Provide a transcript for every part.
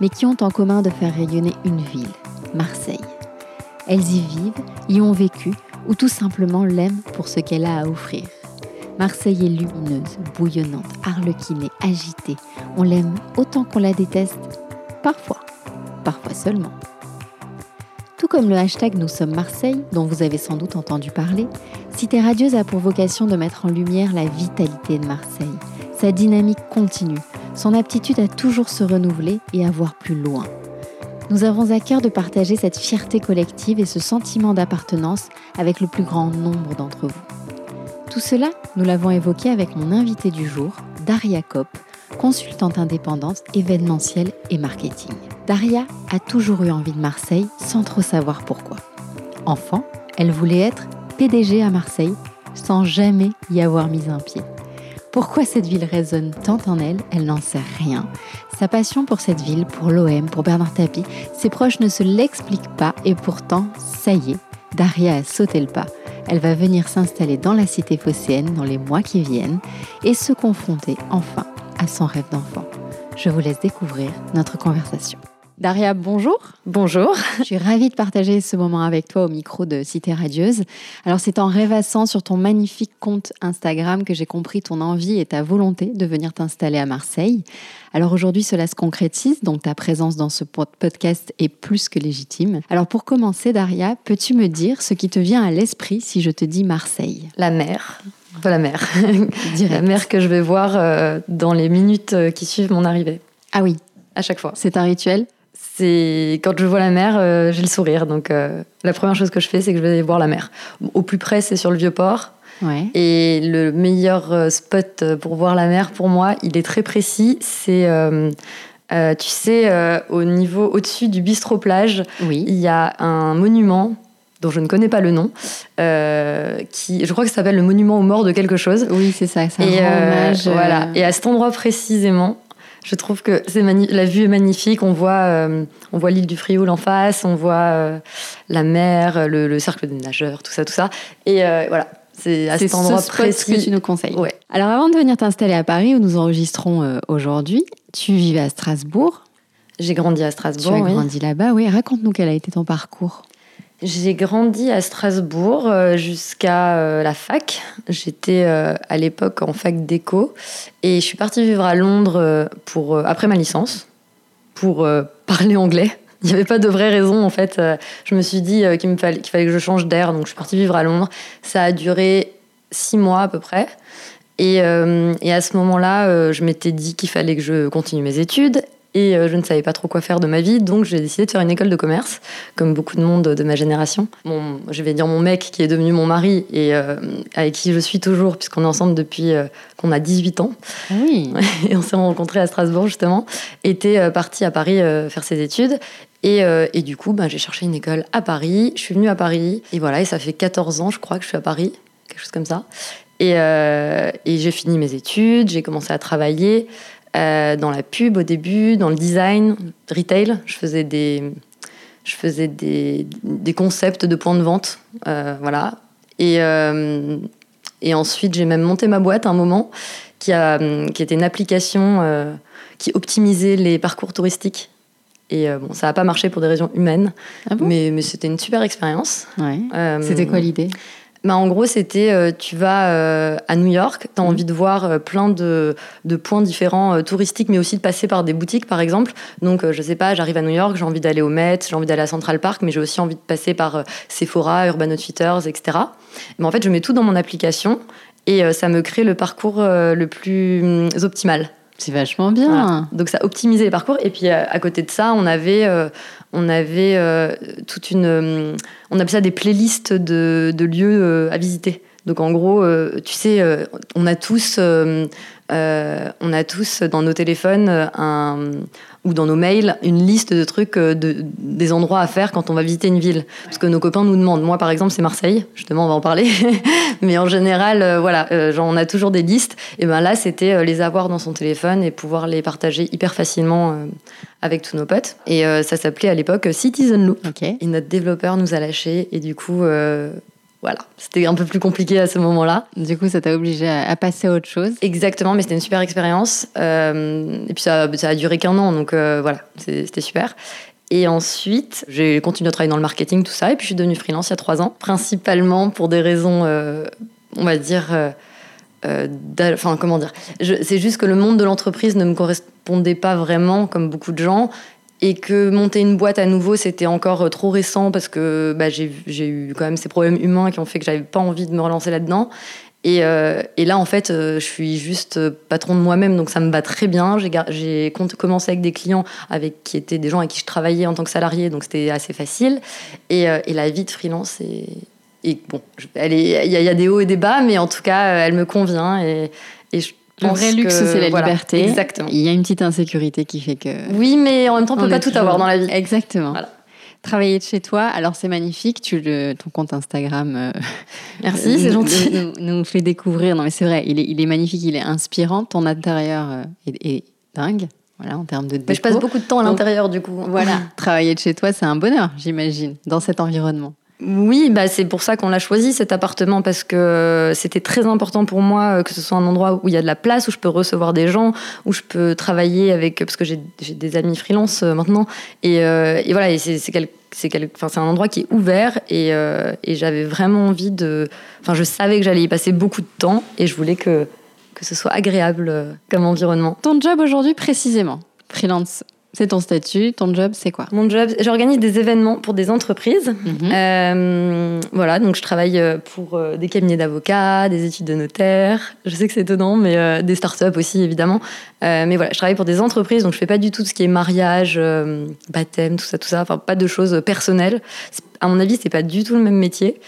mais qui ont en commun de faire rayonner une ville, Marseille. Elles y vivent, y ont vécu, ou tout simplement l'aiment pour ce qu'elle a à offrir. Marseille est lumineuse, bouillonnante, arlequinée, agitée. On l'aime autant qu'on la déteste, parfois, parfois seulement. Tout comme le hashtag Nous sommes Marseille, dont vous avez sans doute entendu parler, Cité Radieuse a pour vocation de mettre en lumière la vitalité de Marseille, sa dynamique continue, son aptitude à toujours se renouveler et à voir plus loin. Nous avons à cœur de partager cette fierté collective et ce sentiment d'appartenance avec le plus grand nombre d'entre vous. Tout cela, nous l'avons évoqué avec mon invité du jour, Daria Kopp, consultante indépendante événementielle et marketing. Daria a toujours eu envie de Marseille sans trop savoir pourquoi. Enfant, elle voulait être PDG à Marseille sans jamais y avoir mis un pied. Pourquoi cette ville résonne tant en elle, elle n'en sait rien. Sa passion pour cette ville, pour l'OM, pour Bernard Tapie, ses proches ne se l'expliquent pas et pourtant, ça y est, Daria a sauté le pas. Elle va venir s'installer dans la cité phocéenne dans les mois qui viennent et se confronter enfin à son rêve d'enfant. Je vous laisse découvrir notre conversation. Daria, bonjour. Bonjour. Je suis ravie de partager ce moment avec toi au micro de Cité Radieuse. Alors, c'est en rêvassant sur ton magnifique compte Instagram que j'ai compris ton envie et ta volonté de venir t'installer à Marseille. Alors aujourd'hui, cela se concrétise, donc ta présence dans ce podcast est plus que légitime. Alors pour commencer, Daria, peux-tu me dire ce qui te vient à l'esprit si je te dis Marseille? La mer. La mer. la mer que je vais voir euh, dans les minutes euh, qui suivent mon arrivée. Ah oui. À chaque fois. C'est un rituel? C'est quand je vois la mer, euh, j'ai le sourire. Donc euh, la première chose que je fais, c'est que je vais voir la mer. Au plus près, c'est sur le vieux port. Ouais. Et le meilleur euh, spot pour voir la mer, pour moi, il est très précis. C'est, tu sais, au niveau au-dessus du bistrot plage, oui. il y a un monument dont je ne connais pas le nom, qui, je crois que ça s'appelle le monument aux morts de quelque chose. Oui, c'est ça. ça et, hommage, voilà. Et à cet endroit précisément, je trouve que c'est la vue est magnifique. On voit, euh, on voit l'île du Frioul en face, on voit euh, la mer, le, cercle des nageurs, tout ça, tout ça. Et euh, voilà, c'est à cet endroit ce précis que tu nous conseilles. Ouais. Alors avant de venir t'installer à Paris où nous enregistrons aujourd'hui, tu vivais à Strasbourg. J'ai grandi à Strasbourg. Tu as oui. grandi là-bas, oui. Raconte-nous quel a été ton parcours. J'ai grandi à Strasbourg euh, jusqu'à euh, la fac. J'étais euh, à l'époque en fac d'éco et je suis partie vivre à Londres pour après ma licence pour parler anglais. Il n'y avait pas de vraie raison en fait. je me suis dit qu'il fallait qu'il fallait que je change d'air, donc je suis partie vivre à Londres. Ça a duré six mois à peu près. Et, et à ce moment-là, je m'étais dit qu'il fallait que je continue mes études et euh, je ne savais pas trop quoi faire de ma vie, donc j'ai décidé de faire une école de commerce, comme beaucoup de monde de ma génération. Mon, je vais dire mon mec, qui est devenu mon mari et euh, avec qui je suis toujours, puisqu'on est ensemble depuis euh, qu'on a 18 ans. Ah oui. Et on s'est rencontrés à Strasbourg, justement, était parti à Paris faire ses études. Et, et, du coup, ben, j'ai cherché une école à Paris. Je suis venue à Paris. Et voilà, et ça fait 14 ans, je crois, que je suis à Paris. Quelque chose comme ça. Et, et j'ai fini mes études, j'ai commencé à travailler. Euh, dans la pub au début, dans le design, retail. Je faisais des, je faisais des, des concepts de points de vente. Euh, voilà. Et, euh, et ensuite, j'ai même monté ma boîte à un moment qui, a, qui était une application qui optimisait les parcours touristiques. Et bon, ça n'a pas marché pour des raisons humaines, ah bon? mais, mais c'était une super expérience. Ouais. c'était quoi l'idée? Bah, en gros, c'était euh, tu vas euh, à New York, tu as mmh. envie de voir euh, plein de, de, points différents touristiques, mais aussi de passer par des boutiques, par exemple. Donc, je sais pas, j'arrive à New York, j'ai envie d'aller au Met, j'ai envie d'aller à Central Park, mais j'ai aussi envie de passer par Sephora, Urban Outfitters, etc. Mais en fait, je mets tout dans mon application et ça me crée le parcours le plus hum, optimal. C'est vachement bien. Donc ça optimisait les parcours. Et puis à côté de ça, on avait on avait euh, toute une. Euh, on appelait ça des playlists de, lieux euh, à visiter. Donc en gros, tu sais, on a tous on a tous dans nos téléphones un, ou dans nos mails une liste de trucs, de, des endroits à faire quand on va visiter une ville. Parce que nos copains nous demandent. Moi, par exemple, c'est Marseille. Justement, on va en parler. Mais en général, voilà, genre, on a toujours des listes. Et ben là, c'était les avoir dans son téléphone et pouvoir les partager hyper facilement avec tous nos potes. Et ça s'appelait à l'époque Citizen Loop. Et notre développeur nous a lâchés. Et du coup, voilà, c'était un peu plus compliqué à ce moment-là. Du coup, ça t'a obligé à, passer à autre chose. Exactement, mais c'était une super expérience. Euh, et puis ça, ça a duré qu'un an, donc euh, voilà, c'était super. Et ensuite, j'ai continué à travailler dans le marketing, tout ça, et puis je suis devenue freelance il y a trois ans, principalement pour des raisons, euh, on va dire, enfin comment dire, c'est juste que le monde de l'entreprise ne me correspondait pas vraiment, comme beaucoup de gens, et que monter une boîte à nouveau, c'était encore euh, trop récent parce que bah, j'ai eu quand même ces problèmes humains qui ont fait que j'avais pas envie de me relancer là-dedans. Et, euh, là, en fait, euh, je suis juste patron de moi-même, donc ça me va très bien. J'ai commencé avec des clients avec, qui étaient des gens avec qui je travaillais en tant que salarié, donc c'était assez facile. Et, la vie de freelance bon, il y, a des hauts et des bas, mais en tout cas, elle me convient. Et, le vrai luxe, c'est la liberté. Exactement. Il y a une petite insécurité qui fait que. Oui, mais en même temps, on peut pas tout avoir dans la vie. Exactement. Travailler de chez toi, alors c'est magnifique. Tu le, ton compte Instagram. Euh, Merci, c'est gentil. Nous, fait découvrir. Non, mais c'est vrai, il est, il est, magnifique, il est inspirant. Ton intérieur euh, est, dingue. Voilà, en termes de. Mais je passe beaucoup de temps à l'intérieur, du coup. Voilà. Travailler de chez toi, c'est un bonheur, j'imagine, dans cet environnement. Oui, bah c'est pour ça qu'on l'a choisi cet appartement parce que c'était très important pour moi que ce soit un endroit où il y a de la place, où je peux recevoir des gens, où je peux travailler avec parce que j'ai des amis freelance euh, maintenant et, euh, voilà c'est un endroit qui est ouvert et, euh, et j'avais vraiment envie de enfin je savais que j'allais y passer beaucoup de temps et je voulais que que ce soit agréable comme environnement. Ton job aujourd'hui précisément, freelance? C'est ton statut, ton job, c'est quoi Mon job, j'organise des événements pour des entreprises. Mhm. Euh, voilà, donc je travaille euh, pour euh, des cabinets d'avocats, des études de notaire. Je sais que c'est étonnant, mais des startups aussi, évidemment. mais voilà, je travaille pour des entreprises, donc je fais pas du tout ce qui est mariage, baptême, tout ça, tout ça. Enfin, pas de choses personnelles. À mon avis, c'est pas du tout le même métier.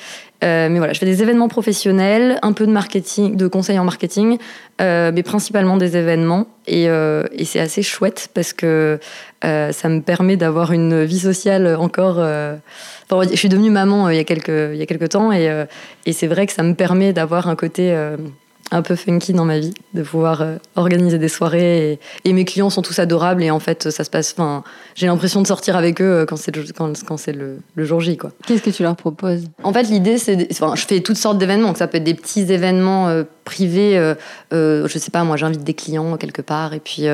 Euh, mais voilà, je fais des événements professionnels, un peu de marketing, de conseils en marketing, euh, mais principalement des événements. Et, euh, et c'est assez chouette parce que ça me permet d'avoir une vie sociale encore. Enfin, je suis devenue maman il y a quelques, il y a quelques temps et, et c'est vrai que ça me permet d'avoir un côté un peu funky dans ma vie, de pouvoir euh, organiser des soirées. Et, mes clients sont tous adorables et en fait, ça se passe. Enfin, j'ai l'impression de sortir avec eux euh, quand c'est le, quand, quand c'est le, le, jour J, quoi. Qu'est-ce que tu leur proposes? En fait, l'idée, c'est, enfin, je fais toutes sortes d'événements. Ça peut être des petits événements euh, privés. Euh, je sais pas, moi, j'invite des clients quelque part et puis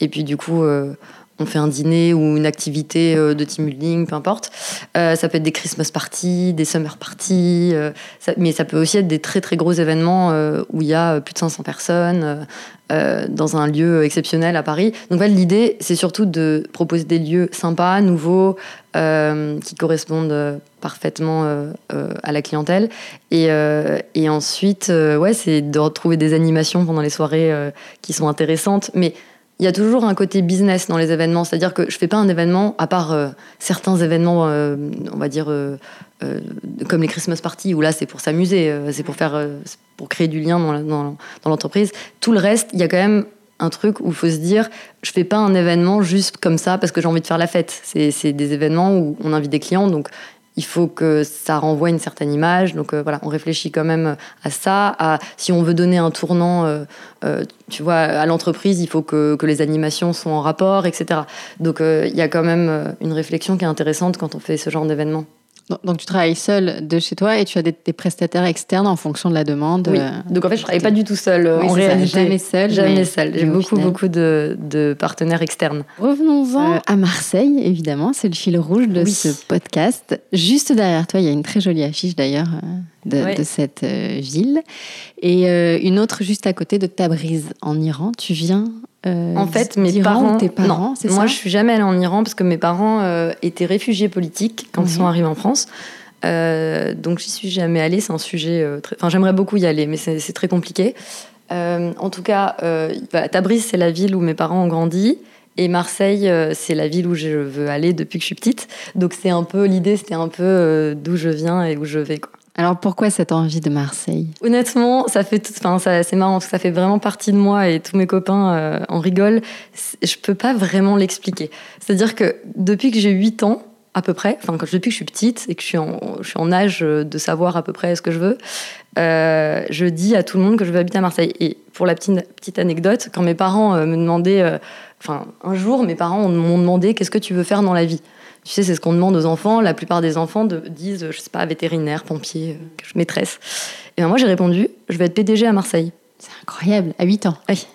et puis du coup on fait un dîner ou une activité euh, de team building, peu importe. Euh, ça peut être des Christmas parties, des summer parties, euh, mais ça peut aussi être des très très gros événements où il y a plus de 500 personnes dans un lieu exceptionnel à Paris. Donc l'idée, c'est surtout de proposer des lieux sympas, nouveaux, qui correspondent parfaitement à la clientèle. Et, et ensuite, ouais, c'est de retrouver des animations pendant les soirées qui sont intéressantes, mais il y a toujours un côté business dans les événements. C'est-à-dire que je fais pas un événement, à part euh, certains événements, euh, on va dire, euh, comme les Christmas parties, où là, c'est pour s'amuser, c'est pour faire, pour créer du lien dans, l'entreprise. Tout le reste, il y a quand même un truc où il faut se dire, je fais pas un événement juste comme ça parce que j'ai envie de faire la fête. C'est des événements où on invite des clients, donc il faut que ça renvoie une certaine image. Donc euh, voilà, on réfléchit quand même à ça. À, si on veut donner un tournant, euh, euh, tu vois, à l'entreprise, il faut que, que, les animations soient en rapport, etc. Donc il y a quand même une réflexion qui est intéressante quand on fait ce genre d'événement. Donc tu travailles seul de chez toi et tu as des, prestataires externes en fonction de la demande. Oui. Donc en fait je travaille pas du tout seul en réalité. Jamais seul. Jamais seul. J'ai beaucoup beaucoup de, de, partenaires externes. Revenons-en euh, à Marseille évidemment, c'est le fil rouge de ce podcast. Juste derrière toi il y a une très jolie affiche d'ailleurs euh, de, cette euh, ville et une autre juste à côté de Tabriz en Iran. Tu viens euh, en fait, mes parents, tes parents, non, moi je suis jamais allée en Iran parce que mes parents euh, étaient réfugiés politiques quand ils sont arrivés en France. Euh, donc j'y suis jamais allée. C'est un sujet. Très... Enfin, j'aimerais beaucoup y aller, mais c'est très compliqué. en tout cas, Tabriz, c'est la ville où mes parents ont grandi. Et Marseille, c'est la ville où je veux aller depuis que je suis petite. Donc c'est un peu l'idée, c'était un peu d'où je viens et où je vais. Quoi. Alors pourquoi cette envie de Marseille? Honnêtement, ça fait tout, enfin, c'est marrant ça fait vraiment partie de moi et tous mes copains euh, en rigolent. Je peux pas vraiment l'expliquer. C'est-à-dire que depuis que j'ai 8 ans, à peu près, enfin, depuis que je suis petite et que je suis, en, je suis en âge de savoir à peu près ce que je veux, euh, je dis à tout le monde que je veux habiter à Marseille. Et pour la petite, petite anecdote, quand mes parents euh, me demandaient, euh, enfin, un jour, mes parents m'ont demandé qu'est-ce que tu veux faire dans la vie? Tu sais, c'est ce qu'on demande aux enfants. La plupart des enfants de, disent, je sais pas, vétérinaire, pompier, maîtresse. Et ben moi, j'ai répondu, je vais être PDG à Marseille. C'est incroyable, à 8 ans. Oui.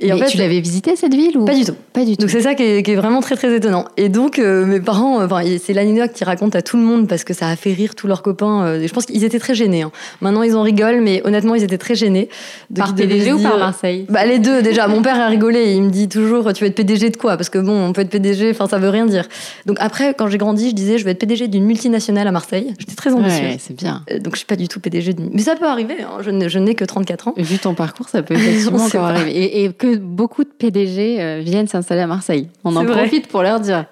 Et en fait, tu l'avais visité cette ville ou Pas du tout. Pas du tout. Donc c'est ça qui est, vraiment très très étonnant. Et donc euh, mes parents, enfin c'est l'anecdote qu'ils racontent à tout le monde parce que ça a fait rire tous leurs copains. Euh, je pense qu'ils étaient très gênés. Hein. Maintenant ils en rigolent, mais honnêtement ils étaient très gênés. par PDG ou par Marseille? Bah les deux déjà. Mon père a rigolé. Il me dit toujours tu veux être PDG de quoi? Parce que bon on peut être PDG, enfin ça veut rien dire. Donc après quand j'ai grandi je disais je veux être PDG d'une multinationale à Marseille. J'étais très ambitieuse. Ouais, c'est bien. Euh, donc je suis pas du tout PDG. De... Mais ça peut arriver. Hein. Je n'ai que 34 ans. Vu ton parcours ça peut effectivement encore arriver. Et, et que beaucoup de PDG euh, viennent s'installer à Marseille. On en profite pour leur dire.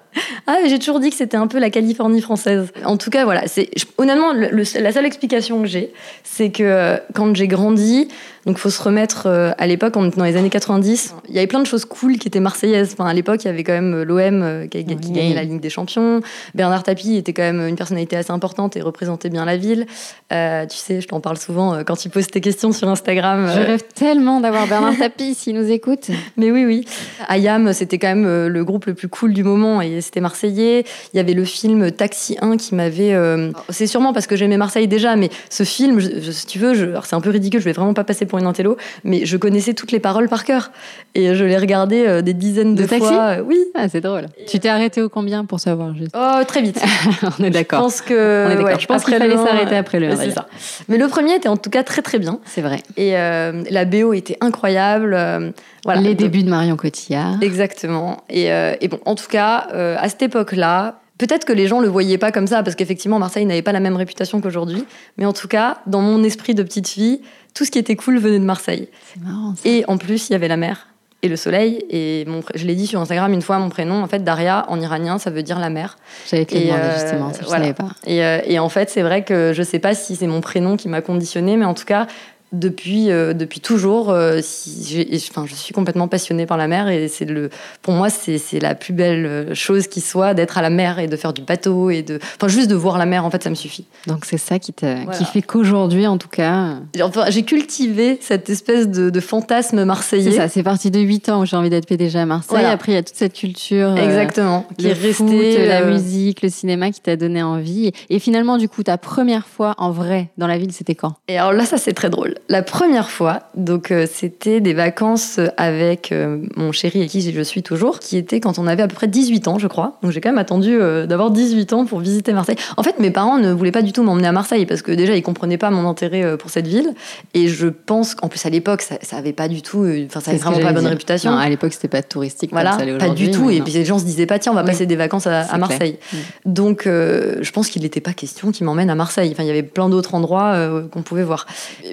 Ah, j'ai toujours dit que c'était un peu la Californie française. En tout cas, voilà. C'est honnêtement la seule explication que j'ai, c'est que euh, quand j'ai grandi, donc faut se remettre euh, à l'époque, dans les années 90, il y avait plein de choses cool qui étaient marseillaises. Enfin, à l'époque, il y avait quand même l'OM qui, qui gagnait la Ligue des Champions. Bernard Tapie était quand même une personnalité assez importante et représentait bien la ville. tu sais, je t'en parle souvent quand tu poses tes questions sur Instagram. Je rêve tellement d'avoir Bernard Tapie s'il nous écoute. Mais oui, oui. Ayam, c'était quand même le groupe le plus cool du moment et c'était marseillais. Il y avait le film Taxi 1 qui m'avait. Euh, c'est sûrement parce que j'aimais Marseille déjà, mais ce film, si tu veux, je... c'est un peu ridicule, je vais vraiment pas passer pour une intello, mais je connaissais toutes les paroles par cœur. Et je les regardais euh, des dizaines de, de fois. Oui. Ah, c'est drôle. Tu t'es arrêté au combien pour savoir juste? Oh, très vite. On est d'accord. Je pense que. Je pense qu'il fallait s'arrêter après le. C'est ça. Mais le premier était en tout cas très très bien. C'est vrai. Et euh, la BO était incroyable. voilà. Les débuts de Marion Cotillard. Exactement. Et, et bon, en tout cas, à cette époque-là, Peut-être que les gens le voyaient pas comme ça, parce qu'effectivement, Marseille n'avait pas la même réputation qu'aujourd'hui. Mais en tout cas, dans mon esprit de petite fille, tout ce qui était cool venait de Marseille. C'est marrant. Ça. Et en plus, il y avait la mer et le soleil. Et mon, je l'ai dit sur Instagram une fois, mon prénom, en fait, Daria, en iranien, ça veut dire la mer. J'avais demandé euh, justement, ça, je savais pas. Et, euh, et, en fait, c'est vrai que je sais pas si c'est mon prénom qui m'a conditionné, mais en tout cas, depuis, euh, depuis toujours. Euh, si enfin, je suis complètement passionnée par la mer et c'est le, pour moi, c'est la plus belle euh, chose qui soit d'être à la mer et de faire du bateau et de, enfin, juste de voir la mer. En fait, ça me suffit. Donc c'est ça qui, qui fait qu'aujourd'hui, en tout cas, enfin, j'ai cultivé cette espèce de, de fantasme marseillais. C'est ça. C'est parti de 8 ans où j'ai envie d'être PDG à Marseille. Après, il y a toute cette culture. Exactement. qui est restée, la musique, le cinéma qui t'a donné envie. Et finalement, du coup, ta première fois en vrai dans la ville, c'était quand? Et alors là, ça c'est très drôle. La première fois, donc euh, c'était des vacances avec euh, mon chéri et qui je suis toujours, qui était quand on avait à peu près 18 ans, je crois. Donc j'ai quand même attendu euh, d'avoir 18 ans pour visiter Marseille. En fait, mes parents ne voulaient pas du tout m'emmener à Marseille parce que déjà ils comprenaient pas mon intérêt pour cette ville. Et je pense qu'en plus à l'époque, ça, ça avait pas du tout, enfin ça avait vraiment pas bonne réputation. Non, à l'époque c'était pas touristique. Voilà, pas du tout. Et puis les gens se disaient pas tiens on va passer des vacances à, Marseille. Donc je pense qu'il n'était pas question qu'ils m'emmènent à Marseille. Enfin il y avait plein d'autres endroits qu'on pouvait voir.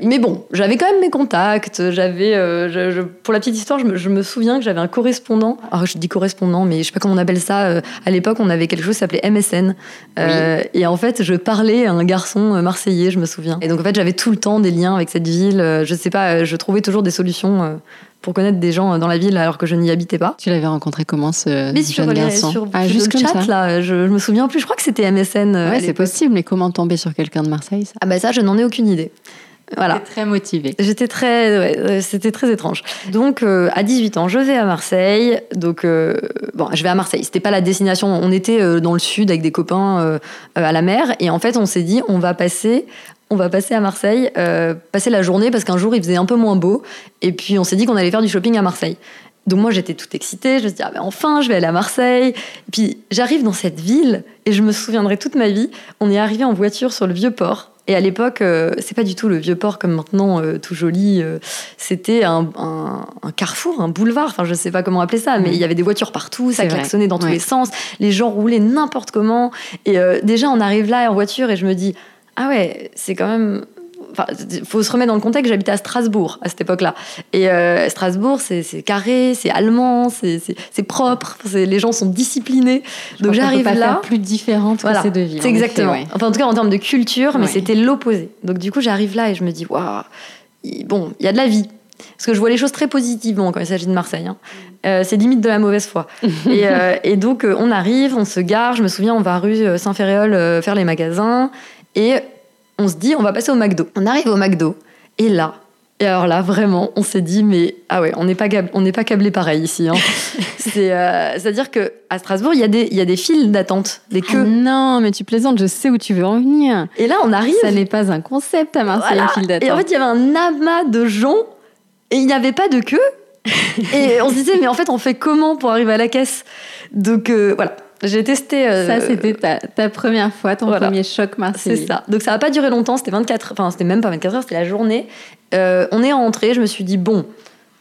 Mais bon, j'avais quand même mes contacts. J'avais, euh, pour la petite histoire, je me, souviens que j'avais un correspondant. Alors je dis correspondant, mais je sais pas comment on appelle ça. Euh, à l'époque, on avait quelque chose qui s'appelait MSN. Euh, et en fait, je parlais à un garçon marseillais, je me souviens. Et donc en fait, j'avais tout le temps des liens avec cette ville. Je sais pas, je trouvais toujours des solutions pour connaître des gens dans la ville alors que je n'y habitais pas. Tu l'avais rencontré comment ce mais jeune garçon sur, ah, juste le chat là, je, me souviens plus. Je crois que c'était MSN. Ouais, c'est possible. Mais comment tomber sur quelqu'un de Marseille Ah bah ça, je n'en ai aucune idée. Voilà. très motivée. J'étais très, ouais, c'était très étrange. Donc, euh, à 18 ans, je vais à Marseille. Donc, euh, bon, je vais à Marseille. C'était pas la destination. On était euh, dans le sud avec des copains à la mer. Et en fait, on s'est dit, on va passer on va passer à Marseille, passer la journée parce qu'un jour il faisait un peu moins beau. Et puis on s'est dit qu'on allait faire du shopping à Marseille. Donc moi j'étais toute excitée, je me suis dit ah ben enfin je vais aller à Marseille. Et puis j'arrive dans cette ville et je me souviendrai toute ma vie. On est arrivé en voiture sur le vieux port et à l'époque, euh, c'est pas du tout le vieux port comme maintenant, euh, tout joli. Euh, c'était un, carrefour, un boulevard. Enfin, je sais pas comment appeler ça, mais il y avait des voitures partout, ça klaxonnait dans tous les sens. Les gens roulaient n'importe comment. Et déjà, on arrive là en voiture et je me dis, ah ouais, c'est quand même faut se remettre dans le contexte. J'habitais à Strasbourg à cette époque-là. Et euh, Strasbourg, c'est carré, c'est allemand, c'est propre. Les gens sont disciplinés. Je Donc j'arrive là. Faire plus différente que ces deux villes. C'est exactement. Enfin, en tout cas, en termes de culture, mais c'était l'opposé. Donc du coup, j'arrive là et je me dis, waouh, bon, il y a de la vie. Parce que je vois les choses très positivement quand il s'agit de Marseille. Hein. Euh, c'est limite de la mauvaise foi. et, euh, et, donc, on arrive, on se gare. Je me souviens, on va rue Saint-Ferréol faire les magasins. Et on se dit, on va passer au McDo. On arrive au McDo, et là, et alors là, vraiment, on s'est dit, mais ah ouais, on n'est pas, on n'est pas câblé pareil ici. Hein. c'est, à euh, dire que à Strasbourg, il y a des, il y a des files d'attente, des ah queues. non, mais tu plaisantes, je sais où tu veux en venir. Et là, on arrive. Ça n'est pas un concept à Marseille, une file d'attente. Et en fait, il y avait un amas de gens, et il n'y avait pas de queue. et on se disait, mais en fait, on fait comment pour arriver à la caisse? Donc euh, voilà. J'ai testé. Euh, ça, c'était ta, première fois, ton premier choc marseillais. C'est ça. Donc ça n'a pas duré longtemps, c'était 24, enfin c'était même pas 24 heures, c'était la journée. Euh, on est rentré, je me suis dit, bon,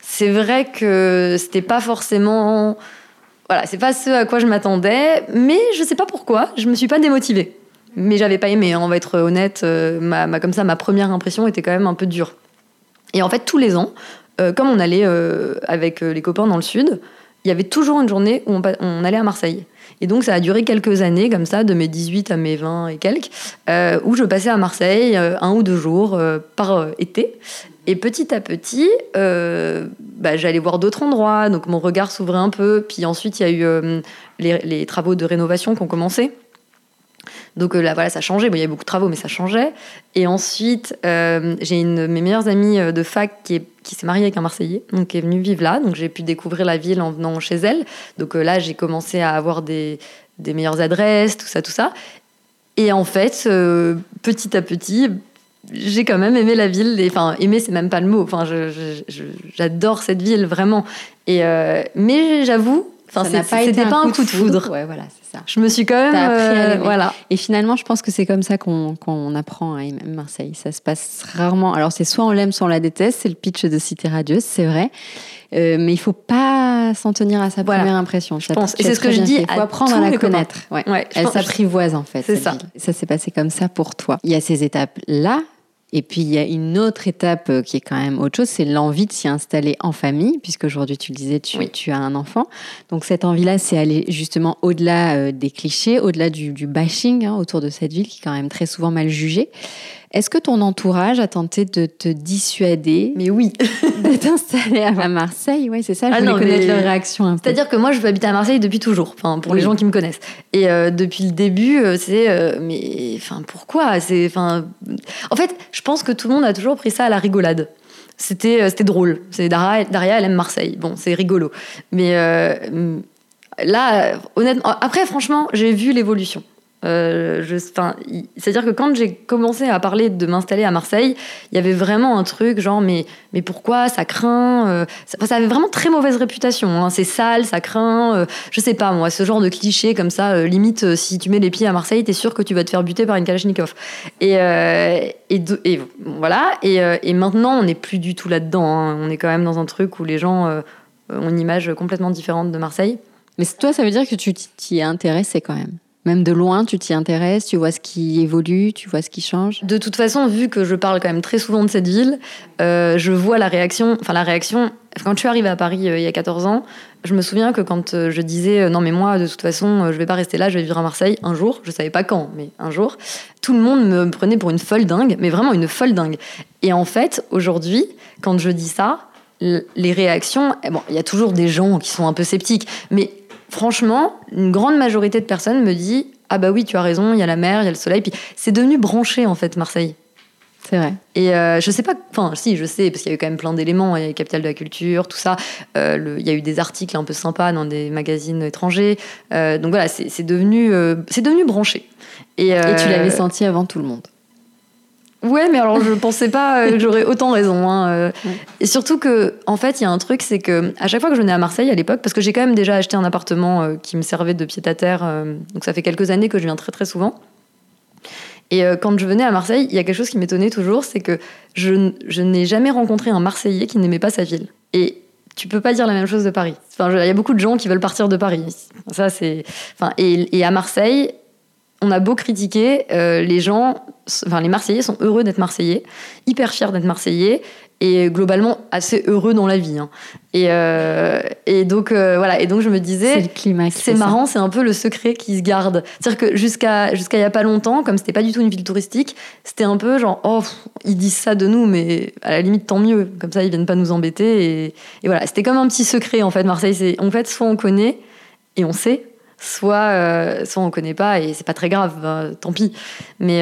c'est vrai que c'était pas forcément. Voilà, c'est pas ce à quoi je m'attendais, mais je sais pas pourquoi, je me suis pas démotivée. Mais j'avais pas aimé, hein, on va être honnête, euh, ma, comme ça, ma première impression était quand même un peu dure. Et en fait, tous les ans, comme on allait avec les copains dans le sud, il y avait toujours une journée où on allait à Marseille. Et donc, ça a duré quelques années, comme ça, de mes 18 à mes 20 et quelques, euh, où je passais à Marseille euh, un ou deux jours euh, par été. Et petit à petit, bah, j'allais voir d'autres endroits, donc mon regard s'ouvrait un peu. Puis ensuite, il y a eu les, travaux de rénovation qui ont commencé. Donc là, voilà, ça changeait. Bon, il y avait beaucoup de travaux, mais ça changeait. Et ensuite, j'ai une de mes meilleures amies de fac qui est qui s'est mariée avec un Marseillais, donc qui est venue vivre là. Donc j'ai pu découvrir la ville en venant chez elle. Donc euh, là, j'ai commencé à avoir des, des, meilleures adresses, tout ça, tout ça. Et en fait, euh, petit à petit, j'ai quand même aimé la ville. enfin, aimer, c'est même pas le mot. Enfin, j'adore cette ville vraiment. Et euh, mais j'avoue, enfin, c'était pas, un coup de foudre. Ouais, voilà, c'est ça. Je me suis quand même, voilà. Et finalement, je pense que c'est comme ça qu'on apprend à aimer Marseille. Ça se passe rarement. Alors, c'est soit on l'aime, soit on la déteste. C'est le pitch de Cité Radieuse, c'est vrai. Euh, mais il faut pas s'en tenir à sa première impression. Je pense. Et c'est ce que je dis. Il faut apprendre à la connaître. Ouais. Elle s'apprivoise en fait. C'est ça. Ça s'est passé comme ça pour toi. Il y a ces étapes là et puis il y a une autre étape euh, qui est quand même autre chose, c'est l'envie de s'y installer en famille, puisque aujourd'hui tu le disais, tu, tu, as un enfant. Donc cette envie-là, c'est aller justement au-delà euh, des clichés, au-delà du, bashing hein, autour de cette ville qui est quand même très souvent mal jugée. Est-ce que ton entourage a tenté de te dissuader Mais oui. de t'installer à Marseille Oui, c'est ça, je ah voulais connaître leur réaction C'est-à-dire que moi, je veux habiter à Marseille depuis toujours, enfin, pour les gens qui me connaissent. Et euh, depuis le début, euh, c'est... Euh, mais enfin, pourquoi? C'est, enfin, En fait, je pense que tout le monde a toujours pris ça à la rigolade. C'était, c'était drôle. C'est Daria, Daria, elle aime Marseille. Bon, c'est rigolo. Mais là, honnêtement... Après, franchement, j'ai vu l'évolution. Euh, c'est-à-dire que quand j'ai commencé à parler de m'installer à Marseille, il y avait vraiment un truc genre mais, mais pourquoi ça craint euh, ça, avait vraiment très mauvaise réputation. Hein. c'est sale, ça craint. Euh, je sais pas moi, ce genre de cliché comme ça. limite, si tu mets les pieds à Marseille, t'es sûr que tu vas te faire buter par une Kalachnikov. Et, et, voilà. Et, maintenant, on n'est plus du tout là-dedans. Hein. On est quand même dans un truc où les gens ont une image complètement différente de Marseille. Mais toi, ça veut dire que tu t'y es intéressé quand même même de loin, tu t'y intéresses, tu vois ce qui évolue, tu vois ce qui change. De toute façon, vu que je parle quand même très souvent de cette ville, euh, je vois la réaction. Enfin, la réaction. Quand je suis arrivée à Paris euh, il y a 14 ans, je me souviens que quand euh, je disais non mais moi de toute façon je vais pas rester là, je vais vivre à Marseille un jour, je savais pas quand, mais un jour, tout le monde me prenait pour une folle dingue, mais vraiment une folle dingue. Et en fait, aujourd'hui, quand je dis ça, les réactions, eh bon, il y a toujours des gens qui sont un peu sceptiques, mais franchement, une grande majorité de personnes me dit Ah bah oui, tu as raison, il y a la mer, il y a le soleil. Puis c'est devenu branché en fait, Marseille. C'est vrai. Et euh, je sais pas, enfin, si, je sais, parce qu'il y a eu quand même plein d'éléments. Il y a eu Capital de la Culture, tout ça. Euh, il y a eu des articles un peu sympas dans des magazines étrangers. Euh, donc voilà, c'est devenu, c'est devenu branché. Et, Et tu l'avais senti avant tout le monde. Ouais, mais alors je pensais pas que j'aurais autant raison. Hein, euh. Et surtout que, en fait, il y a un truc, c'est que à chaque fois que je venais à Marseille à l'époque, parce que j'ai quand même déjà acheté un appartement euh, qui me servait de pied à terre, euh, donc ça fait quelques années que je viens très très souvent. Et quand je venais à Marseille, il y a quelque chose qui m'étonnait toujours, c'est que je, je n'ai jamais rencontré un Marseillais qui n'aimait pas sa ville. Et tu peux pas dire la même chose de Paris. Enfin, il y a beaucoup de gens qui veulent partir de Paris. Ça, c'est. Enfin, et, et à Marseille, on a beau critiquer, les gens, enfin les Marseillais sont heureux d'être Marseillais, hyper fiers d'être Marseillais et globalement assez heureux dans la vie. Hein. Et, euh, et, donc euh, voilà. Et donc je me disais, c'est le climat. C'est marrant, c'est un peu le secret qui se garde. C'est-à-dire que jusqu'à jusqu'à il y a pas longtemps, comme c'était pas du tout une ville touristique, c'était un peu genre oh ils disent ça de nous, mais à la limite tant mieux. Comme ça ils viennent pas nous embêter. Et, et voilà, c'était comme un petit secret en fait. Marseille, c'est en fait soit on connaît et on sait, soit euh, soit on connaît pas et c'est pas très grave, ben, tant pis. Mais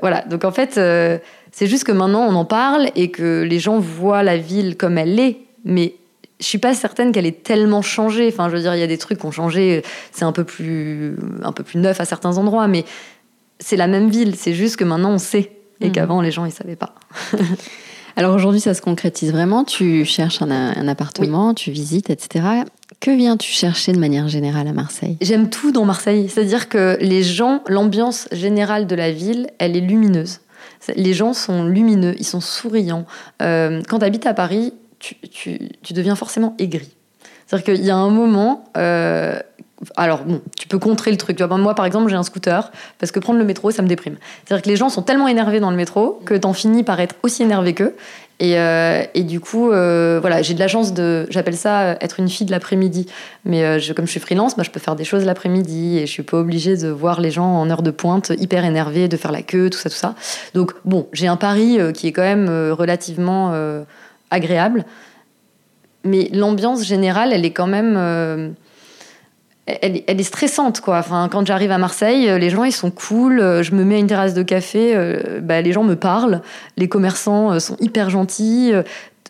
voilà. Donc en fait c'est juste que maintenant on en parle et que les gens voient la ville comme elle est, mais je suis pas certaine qu'elle ait tellement changé. Enfin, je veux dire, il y a des trucs qui ont changé. C'est un peu plus, un peu plus neuf à certains endroits, mais c'est la même ville. C'est juste que maintenant on sait et mhm. qu'avant les gens ils savaient pas. Alors aujourd'hui, ça se concrétise vraiment. Tu cherches un, appartement, tu visites, etc. Que viens-tu chercher de manière générale à Marseille? J'aime tout dans Marseille. C'est-à-dire que les gens, l'ambiance générale de la ville, elle est lumineuse. Les gens sont lumineux, ils sont souriants. Euh, quand tu habites à Paris, tu, deviens forcément aigri. C'est-à-dire qu'il y a un moment, euh, alors bon, tu peux contrer le truc. Moi par exemple, j'ai un scooter parce que prendre le métro, ça me déprime. C'est-à-dire que les gens sont tellement énervés dans le métro que t'en finis par être aussi énervé qu'eux. Et, euh, et, du coup, euh, voilà, j'ai de la chance de, j'appelle ça euh, être une fille de l'après-midi. Mais comme je suis freelance, bah, je peux faire des choses l'après-midi et je suis pas obligée de voir les gens en heure de pointe hyper énervés, de faire la queue, tout ça, tout ça. Donc bon, j'ai un pari qui est quand même relativement agréable, mais l'ambiance générale, elle est quand même elle, est stressante, quoi. Enfin, quand j'arrive à Marseille, euh, les gens, ils sont cool. Euh, je me mets à une terrasse de café, euh, bah, les gens me parlent. Les commerçants sont hyper gentils.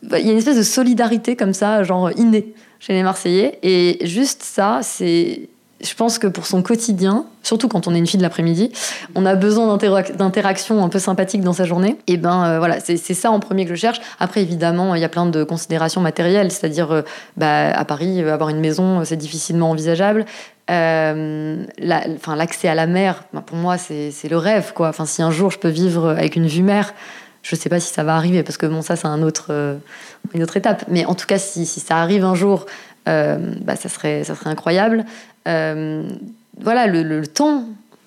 Bah, il y a une espèce de solidarité comme ça, genre innée chez les Marseillais. Et juste ça, c'est je pense que pour son quotidien, surtout quand on est une fille de l'après-midi, on a besoin d'interactions un peu sympathiques dans sa journée. Et ben euh, voilà, c'est ça en premier que je cherche. Après, évidemment, il y a plein de considérations matérielles, c'est-à-dire euh, bah, à Paris, euh, avoir une maison, c'est difficilement envisageable. l'accès à la mer, bah, pour moi, c'est le rêve. Quoi. Enfin, si un jour je peux vivre avec une vue mer, je ne sais pas si ça va arriver parce que bon, ça, c'est une autre étape. Mais en tout cas, si ça arrive un jour, bah, ça, serait, ça serait incroyable. Euh, voilà, le, temps,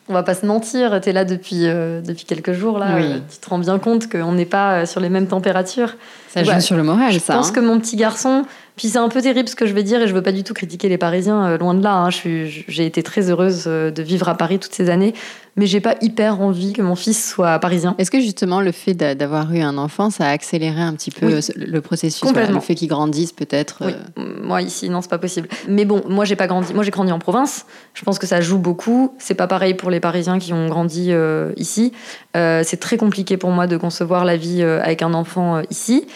on va pas se mentir, tu es là depuis, euh, depuis quelques jours, là, tu te rends bien compte qu'on n'est pas euh, sur les mêmes températures. Ça joue sur le moral, ça. Je pense hein. que mon petit garçon, puis c'est un peu terrible ce que je vais dire et je veux pas du tout critiquer les Parisiens, euh, loin de là. Hein. J'ai été très heureuse euh, de vivre à Paris toutes ces années, mais j'ai pas hyper envie que mon fils soit parisien. Est-ce que justement le fait d'avoir eu un enfant, ça a accéléré un petit peu le processus Complètement. Le fait qu'il grandisse peut-être Oui, euh, moi ici, non, c'est pas possible. Mais bon, moi j'ai pas grandi. Moi j'ai grandi en province. Je pense que ça joue beaucoup. C'est pas pareil pour les Parisiens qui ont grandi ici. c'est très compliqué pour moi de concevoir la vie avec un enfant ici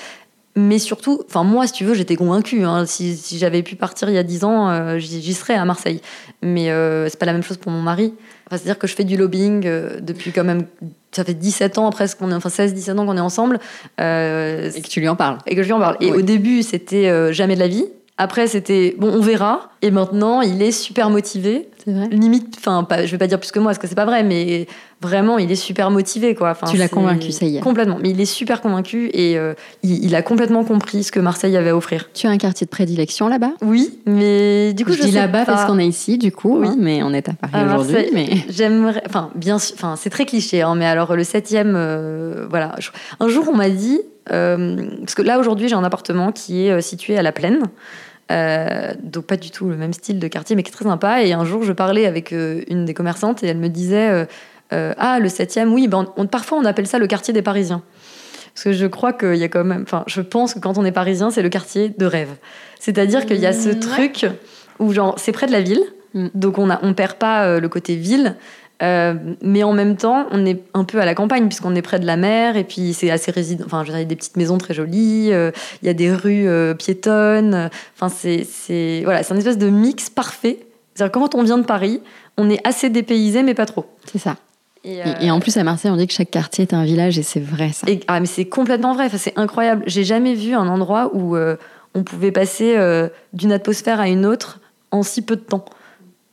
mais surtout, enfin moi, si tu veux, j'étais convaincue. Hein. Si, j'avais pu partir il y a 10 ans, euh, j'y serais à Marseille. Mais euh, c'est pas la même chose pour mon mari. C'est-à-dire que je fais du lobbying euh, depuis quand même, ça fait 17 ans presque, qu'on est, enfin 16-17 ans qu'on est ensemble. et que tu lui en parles. Et que je lui en parle. Et au début, c'était jamais de la vie. Après, c'était bon, on verra. Et maintenant, il est super motivé. C'est vrai. Limite, enfin, je vais pas dire plus que moi, parce que c'est pas vrai, mais vraiment, il est super motivé, quoi. Enfin, tu l'as convaincu, ça y est. Complètement. Mais il est super convaincu et euh, il, a complètement compris ce que Marseille avait à offrir. Tu as un quartier de prédilection là-bas? Oui, mais du coup, je, je dis là-bas parce qu'on est ici, du coup, oui. Hein, mais on est à Paris aujourd'hui. Mais j'aimerais, enfin, bien sûr, enfin, c'est très cliché, hein, mais alors le septième, euh, voilà. Un jour, on m'a dit, euh, parce que là aujourd'hui, j'ai un appartement qui est situé à la plaine. Euh, donc pas du tout le même style de quartier, mais qui est très sympa. Et un jour, je parlais avec euh, une des commerçantes et elle me disait euh, Ah, le 7e, oui, ben, parfois on appelle ça le quartier des Parisiens. Parce que je crois qu'il y a quand même. Enfin, je pense que quand on est parisien, c'est le quartier de rêve. C'est-à-dire qu'il y a ce mmh, truc où, genre, c'est près de la ville, mmh. donc on ne on perd pas le côté ville, euh, mais en même temps, on est un peu à la campagne puisqu'on est près de la mer et puis c'est assez résident. Enfin, il y a des petites maisons très jolies, euh, il y a des rues euh, piétonnes. Enfin, c'est voilà, c'est un espèce de mix parfait. C'est-à-dire quand on vient de Paris, on est assez dépaysé mais pas trop. C'est ça. Et, en plus à Marseille, on dit que chaque quartier est un village et c'est vrai ça. ah mais c'est complètement vrai. Enfin, c'est incroyable. J'ai jamais vu un endroit où on pouvait passer d'une atmosphère à une autre en si peu de temps.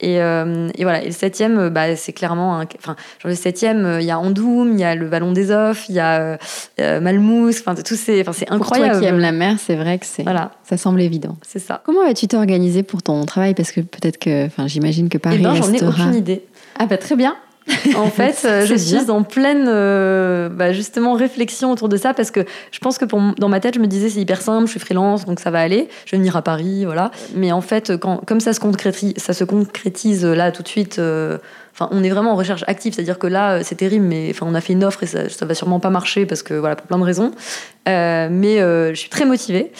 Euh, et, voilà. Et le septième, euh, bah, c'est clairement, enfin, genre le septième, euh, il y a Andoum, il y a le Vallon des Offs, il y a Malmousse, enfin, tout c'est, enfin, c'est incroyable. Pour toi qui aimes la mer, c'est vrai que c'est, voilà. ça semble évident. C'est ça. Comment vas-tu t'organiser pour ton travail? Parce que peut-être que, enfin, j'imagine que Paris. Eh ben, j'en ai aucune idée. Ah bah très bien. En fait, euh, je suis en pleine euh, bah, justement réflexion autour de ça parce que je pense que pour, dans ma tête, je me disais c'est hyper simple, je suis freelance donc ça va aller, je vais venir à Paris, voilà. Mais en fait, quand, comme ça se concrétise, ça se concrétise là tout de suite. Euh, enfin, on est vraiment en recherche active, c'est-à-dire que là, c'est terrible, mais enfin, on a fait une offre et ça, ça va sûrement pas marcher parce que voilà, pour plein de raisons. mais je suis très motivée.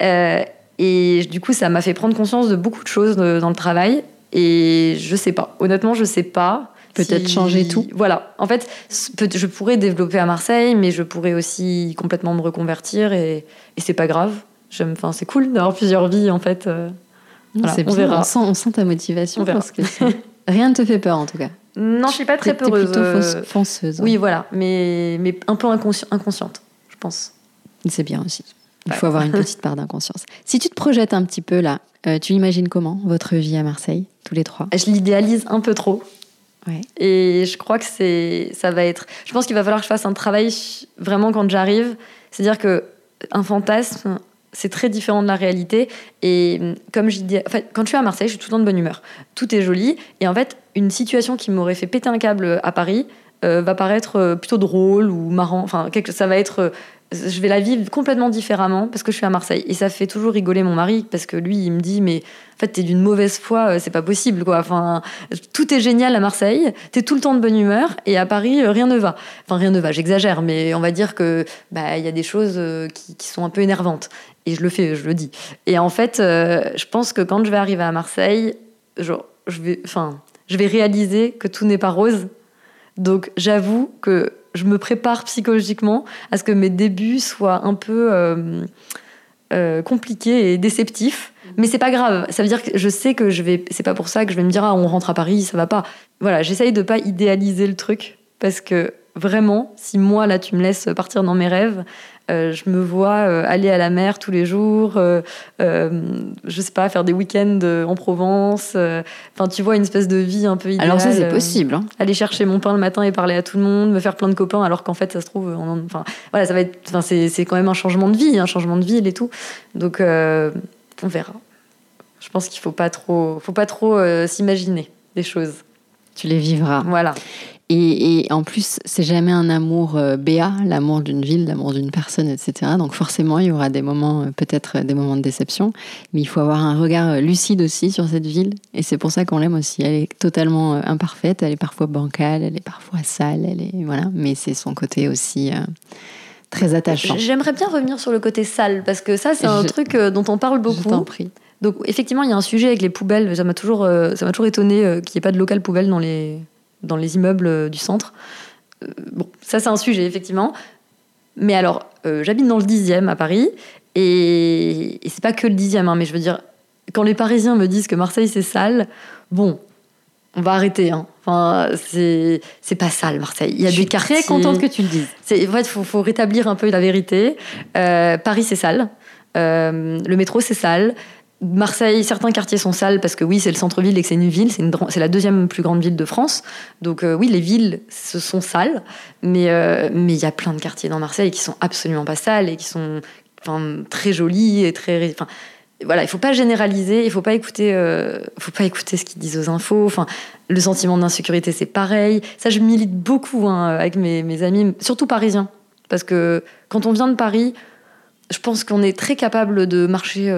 et du coup, ça m'a fait prendre conscience de beaucoup de choses dans le travail. Et je sais pas. Honnêtement, je sais pas. Peut-être changer tout. Voilà. En fait, je pourrais développer à Marseille, mais je pourrais aussi complètement me reconvertir et, et c'est pas grave. Enfin, c'est cool d'avoir plusieurs vies en fait. Euh, on verra. On sent, ta motivation. Parce que rien ne te fait peur en tout cas. Non, je suis pas très peureuse. plutôt euh, fonceuse. Hein. Oui, voilà, mais, mais un peu inconsciente, je pense. C'est bien aussi. Il faut avoir une petite part d'inconscience. Si tu te projettes un petit peu là, euh, tu imagines comment votre vie à Marseille, tous les trois? Je l'idéalise un peu trop. Et je crois que c'est, ça va être. Je pense qu'il va falloir que je fasse un travail vraiment quand j'arrive. C'est-à-dire que un fantasme, c'est très différent de la réalité. Et comme je dis, en fait, quand je suis à Marseille, je suis tout le temps de bonne humeur. Tout est joli. Et en fait, une situation qui m'aurait fait péter un câble à Paris euh, va paraître euh, plutôt drôle ou marrant. Enfin, ça va être je vais la vivre complètement différemment parce que je suis à Marseille. Et ça fait toujours rigoler mon mari parce que lui, il me dit, mais en fait, t'es d'une mauvaise foi, euh, c'est pas possible, quoi. Enfin, tout est génial à Marseille, t'es tout le temps de bonne humeur et à Paris, euh, rien ne va. Enfin, rien ne va, j'exagère, mais on va dire que, bah, il y a des choses euh, qui, sont un peu énervantes. Et je le fais, je le dis. Et en fait, je pense que quand je vais arriver à Marseille, je vais, enfin, je vais réaliser que tout n'est pas rose. Donc, j'avoue que je me prépare psychologiquement à ce que mes débuts soient un peu euh, euh, compliqués et déceptifs. Mais c'est pas grave. Ça veut dire que je sais que je vais. C'est pas pour ça que je vais me dire ah on rentre à Paris, ça va pas. Voilà, j'essaye de pas idéaliser le truc parce que vraiment, si moi là tu me laisses partir dans mes rêves, euh, je me vois euh, aller à la mer tous les jours, euh, je sais pas, faire des week-ends en Provence. Enfin, tu vois, une espèce de vie un peu idéale. Alors ça, c'est possible. Hein. Aller chercher mon pain le matin et parler à tout le monde, me faire plein de copains, alors qu'en fait, ça se trouve, enfin, voilà, ça va être, enfin, c'est quand même un changement de vie, un changement de ville et tout. Donc, on verra. Je pense qu'il faut pas trop, faut pas trop s'imaginer des choses. Tu les vivras. Voilà. Et, en plus, c'est jamais un amour euh, béat, l'amour d'une ville, l'amour d'une personne, etc. Donc forcément, il y aura des moments, euh, peut-être des moments de déception, mais il faut avoir un regard euh, lucide aussi sur cette ville. Et c'est pour ça qu'on l'aime aussi. Elle est totalement imparfaite, elle est parfois bancale, elle est parfois sale, elle est voilà. Mais c'est son côté aussi. très attachant. J'aimerais bien revenir sur le côté sale parce que ça c'est un truc dont on parle beaucoup. Je t'en prie. Donc effectivement il y a un sujet avec les poubelles. Ça m'a toujours ça m'a toujours étonné qu'il n'y ait pas de local poubelle dans les dans les immeubles euh, du centre. Euh, bon, ça c'est un sujet, effectivement. Mais alors, euh, j'habite dans le 10e à Paris, et, et c'est pas que le 10e, hein, mais je veux dire, quand les Parisiens me disent que Marseille c'est sale, bon, on va arrêter. Hein. Enfin, c'est, pas sale, Marseille. Il y a je des suis très contente que tu le dises. C'est, en fait, il faut, faut, rétablir un peu la vérité. Paris, c'est sale. le métro, c'est sale. Marseille, certains quartiers sont sales parce que oui, c'est le centre-ville et que c'est une ville, c'est la deuxième plus grande ville de France. Donc euh, oui, les villes, ce sont sales, mais euh, mais il y a plein de quartiers dans Marseille qui sont absolument pas sales et qui sont très jolis et très enfin voilà, il faut pas généraliser, il faut pas écouter, euh, faut pas écouter ce qu'ils disent aux infos. Enfin, le sentiment d'insécurité, c'est pareil. Ça, je milite beaucoup hein, avec mes, amis, surtout parisiens, parce que quand on vient de Paris, je pense qu'on est très capable de marcher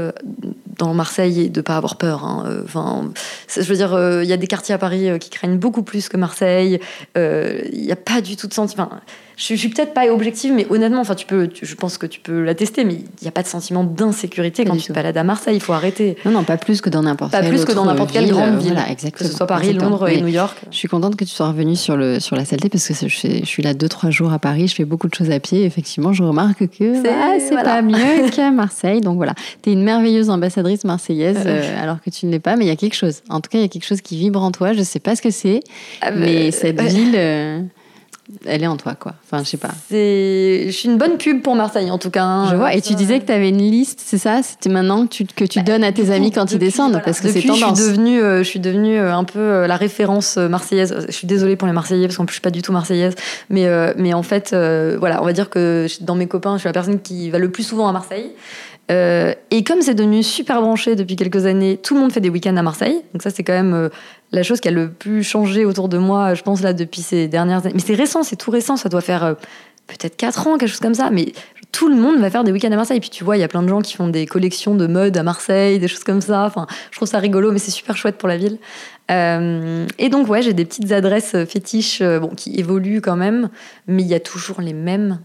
Marseille et de pas avoir peur. Hein. Euh, enfin, je veux dire, euh, il y a des quartiers à Paris qui craignent beaucoup plus que Marseille. Il n'y a pas du tout de sentiment je, suis peut-être pas objective, mais honnêtement, enfin, tu peux, je pense que tu peux l'attester, mais il n'y a pas de sentiment d'insécurité quand tu te balades à Marseille. Il faut arrêter. Non, non, pas plus que dans n'importe Pas plus que dans n'importe quelle grande ville. Que ce soit Paris, Londres et New York. Je suis contente que tu sois revenue sur, le, sur la saleté parce que je, je suis là deux, trois jours à Paris. Je fais beaucoup de choses à pied. Effectivement, je remarque que c'est bah, pas mieux qu'à Marseille. Donc voilà, tu es une merveilleuse ambassadrice marseillaise euh, alors que tu ne l'es pas, mais il y a quelque chose. En tout cas, il y a quelque chose qui vibre en toi. Je sais pas ce que c'est, ah, mais, cette ville. Euh, elle est en toi, quoi. Enfin, je sais pas. Je suis une bonne pub pour Marseille, en tout cas. Hein. Je vois. Et tu disais que tu avais une liste, c'est ça? C'était maintenant que tu, que tu bah, donnes à tes amis quand ils descendent, parce que c'est tendance. Je suis devenue, euh, je suis devenue euh, un peu euh, la référence marseillaise. Je suis désolée pour les Marseillais, parce qu'en plus, je suis pas du tout marseillaise. Mais, mais en fait, voilà, on va dire que dans mes copains, je suis la personne qui va le plus souvent à Marseille. et comme c'est devenu super branché depuis quelques années, tout le monde fait des week-ends à Marseille. Donc ça, c'est quand même la chose qui a le plus changé autour de moi, je pense, là, depuis ces dernières années. Mais c'est récent, c'est tout récent, ça doit faire peut-être 4 ans, quelque chose comme ça. Mais tout le monde va faire des week-ends à Marseille. Et puis tu vois, il y a plein de gens qui font des collections de mode à Marseille, des choses comme ça. Enfin, je trouve ça rigolo, mais c'est super chouette pour la ville. Euh, et donc, ouais, j'ai des petites adresses fétiches euh, bon, qui évoluent quand même, mais il y a toujours les mêmes.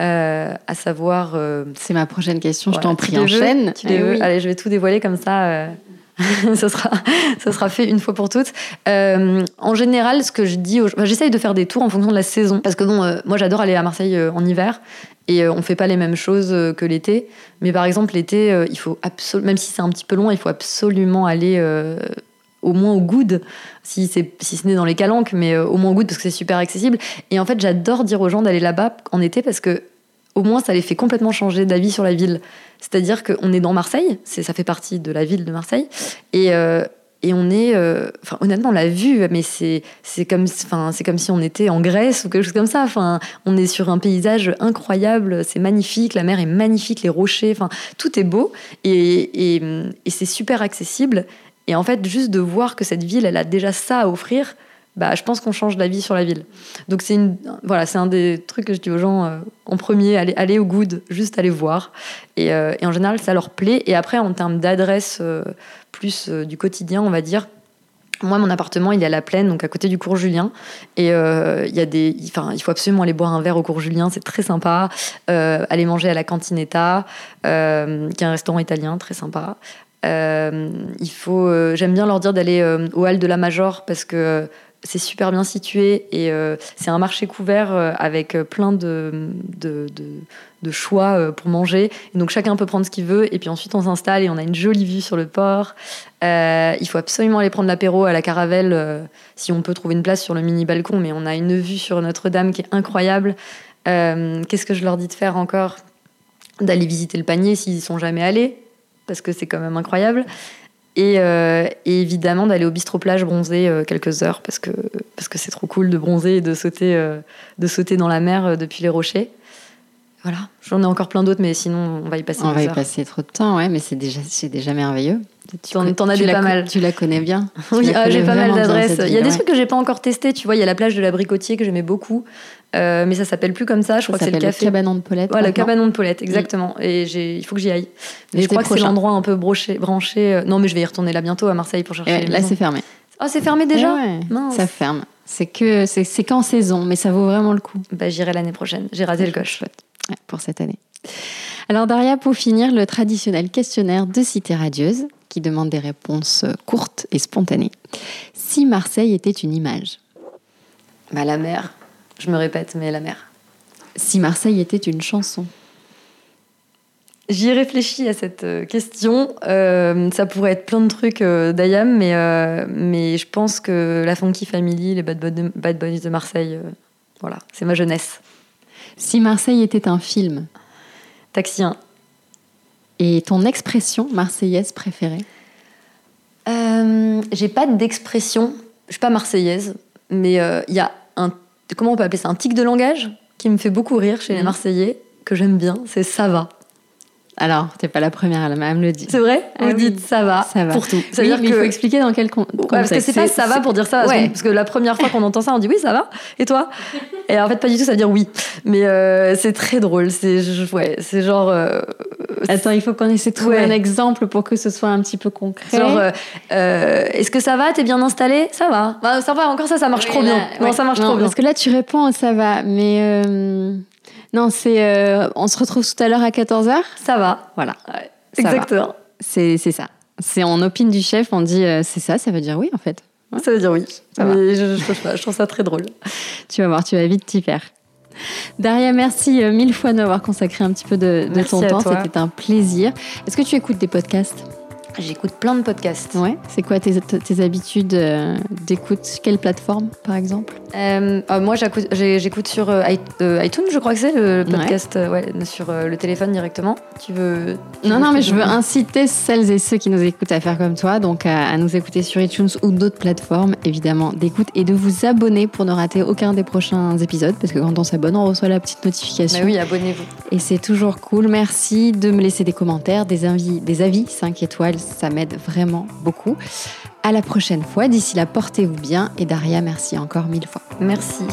Euh, à savoir. c'est ma prochaine question, je t'en prie, enchaîne. Eh Allez, je vais tout dévoiler comme ça. ça, sera, ça sera fait une fois pour toutes. en général, ce que je dis, j'essaye de faire des tours en fonction de la saison. Parce que bon, moi j'adore aller à Marseille en hiver et on fait pas les mêmes choses que l'été. Mais par exemple, l'été, il faut même si c'est un petit peu loin, il faut absolument aller au moins au good, si, si ce n'est dans les calanques, mais euh, au moins au good parce que c'est super accessible. Et en fait, j'adore dire aux gens d'aller là-bas en été parce que au moins ça les fait complètement changer d'avis sur la ville. C'est-à-dire qu'on est dans Marseille, ça fait partie de la ville de Marseille, et, euh, on est, euh, honnêtement, on l'a vu, mais c'est, comme, c'est comme si on était en Grèce ou quelque chose comme ça. Enfin, on est sur un paysage incroyable, c'est magnifique, la mer est magnifique, les rochers, tout est beau et, et, et c'est super accessible. Et en fait, juste de voir que cette ville, elle a déjà ça à offrir, bah, je pense qu'on change d'avis sur la ville. Donc c'est une, voilà, c'est un des trucs que je dis aux gens euh, en premier, allez, allez au good, juste aller voir. Et, euh, et, en général, ça leur plaît. Et après, en termes d'adresse euh, plus du quotidien, on va dire. Moi, mon appartement, il est à la plaine, donc à côté du cours Julien. Et il y a des, enfin, il faut absolument aller boire un verre au cours Julien, c'est très sympa. aller manger à la Cantinetta, qui est un restaurant italien très sympa. Il faut, j'aime bien leur dire d'aller au hall de la Major parce que c'est super bien situé et c'est un marché couvert avec plein de, de, choix pour manger. donc chacun peut prendre ce qu'il veut et puis ensuite on s'installe et on a une jolie vue sur le port. il faut absolument aller prendre l'apéro à la Caravelle si on peut trouver une place sur le mini balcon, mais on a une vue sur Notre-Dame qui est incroyable. Qu'est-ce que je leur dis de faire encore? D'aller visiter le panier s'ils y sont jamais allés parce que c'est quand même incroyable. Et, euh, évidemment d'aller au bistrot plage bronzer euh, quelques heures parce que parce que c'est trop cool de bronzer et de sauter euh, de sauter dans la mer depuis les rochers. Voilà, j'en ai encore plein d'autres, mais sinon on va y passer. On va y passer trop de temps, ouais, mais c'est déjà c'est déjà merveilleux. Tu en, as des pas mal. Tu la connais bien. Oui, ah, j'ai pas mal d'adresses. Il y a des trucs que j'ai pas encore testé. Tu vois, il y a la plage de l'Abricotier que j'aimais beaucoup, euh, mais ça s'appelle plus comme ça. Je crois que c'est le café. Cabanon de Paulette. Ouais, le cabanon de Paulette, exactement. Et j'ai, il faut que j'y aille. Mais je crois que c'est l'endroit un peu broché, branché. Euh, non, mais je vais y retourner là bientôt à Marseille pour chercher. là, c'est fermé. Oh, c'est fermé déjà. Ça ferme. C'est que c'est qu'en saison, mais ça vaut vraiment le coup. Bah, j'irai l'année prochaine. J'ai raté le coche. pour cette année. Alors Daria, pour finir, le traditionnel questionnaire de Cité Radieuse qui demande des réponses courtes et spontanées. Si Marseille était une image bah, La mer. Je me répète, mais la mer. Si Marseille était une chanson J'y ai réfléchi à cette euh, question. Euh, ça pourrait être plein de trucs euh, d'Ayam, mais, mais je pense que la Funky Family, les Bad, Boys Bad Boys de Marseille, voilà, c'est ma jeunesse. Si Marseille était un film Taxi 1. Et ton expression marseillaise préférée euh, J'ai pas d'expression. Je suis pas marseillaise, mais euh, il y a un comment on peut appeler ça un tic de langage qui me fait beaucoup rire chez les mhm. Marseillais que j'aime bien. C'est ça va. Alors, t'es pas la première à me le dire. C'est vrai ah Vous dites ça va, ça va pour tout. Ça oui, dire il faut expliquer dans quel contexte. Ouais, parce que c'est pas ça va pour dire ça. Parce que la première fois qu'on entend ça, on dit oui, ça va. Et toi? Et en fait, pas du tout, ça veut dire oui. Mais euh, c'est très drôle. C'est ouais, c'est genre. Euh, Attends, il faut qu'on essaie de trouver un exemple pour que ce soit un petit peu concret. Genre, euh, est-ce que ça va? T'es bien installé? Ça va. Bah, ça va. Encore ça, ça marche trop bien. Non, ça marche trop bien. Parce que là, tu réponds, ça va, mais. Non, c'est. Euh, on se retrouve tout à l'heure à 14h Ça va. Voilà. Exactement. C'est ça. C'est en opine du chef, on dit euh, c'est ça, ça veut dire oui en fait. Ça veut dire oui. je, je, trouve ça très drôle. tu vas voir, tu vas vite t'y faire. Daria, merci euh, mille fois de m'avoir consacré un petit peu de, ton temps. C'était un plaisir. Est-ce que tu écoutes des podcasts? J'écoute plein de podcasts. Ouais. C'est quoi tes, tes habitudes euh, d'écoute? Quelle plateforme, par exemple? Euh, euh, moi, j'écoute sur euh, iTunes, je crois que c'est le podcast, ouais, sur le téléphone directement. Tu veux tu Non, veux non, mais je veux inciter celles et ceux qui nous écoutent à faire comme toi, donc à, à nous écouter sur iTunes ou d'autres plateformes, évidemment, d'écoute et de vous abonner pour ne rater aucun des prochains épisodes, parce que quand on s'abonne, on reçoit la petite notification. Bah oui, abonnez-vous. Et c'est toujours cool. Merci de me laisser des commentaires, des, avis, des avis 5 étoiles. Ça m'aide vraiment beaucoup. À la prochaine fois. D'ici là, portez-vous bien. Et Daria, merci encore mille fois. Merci.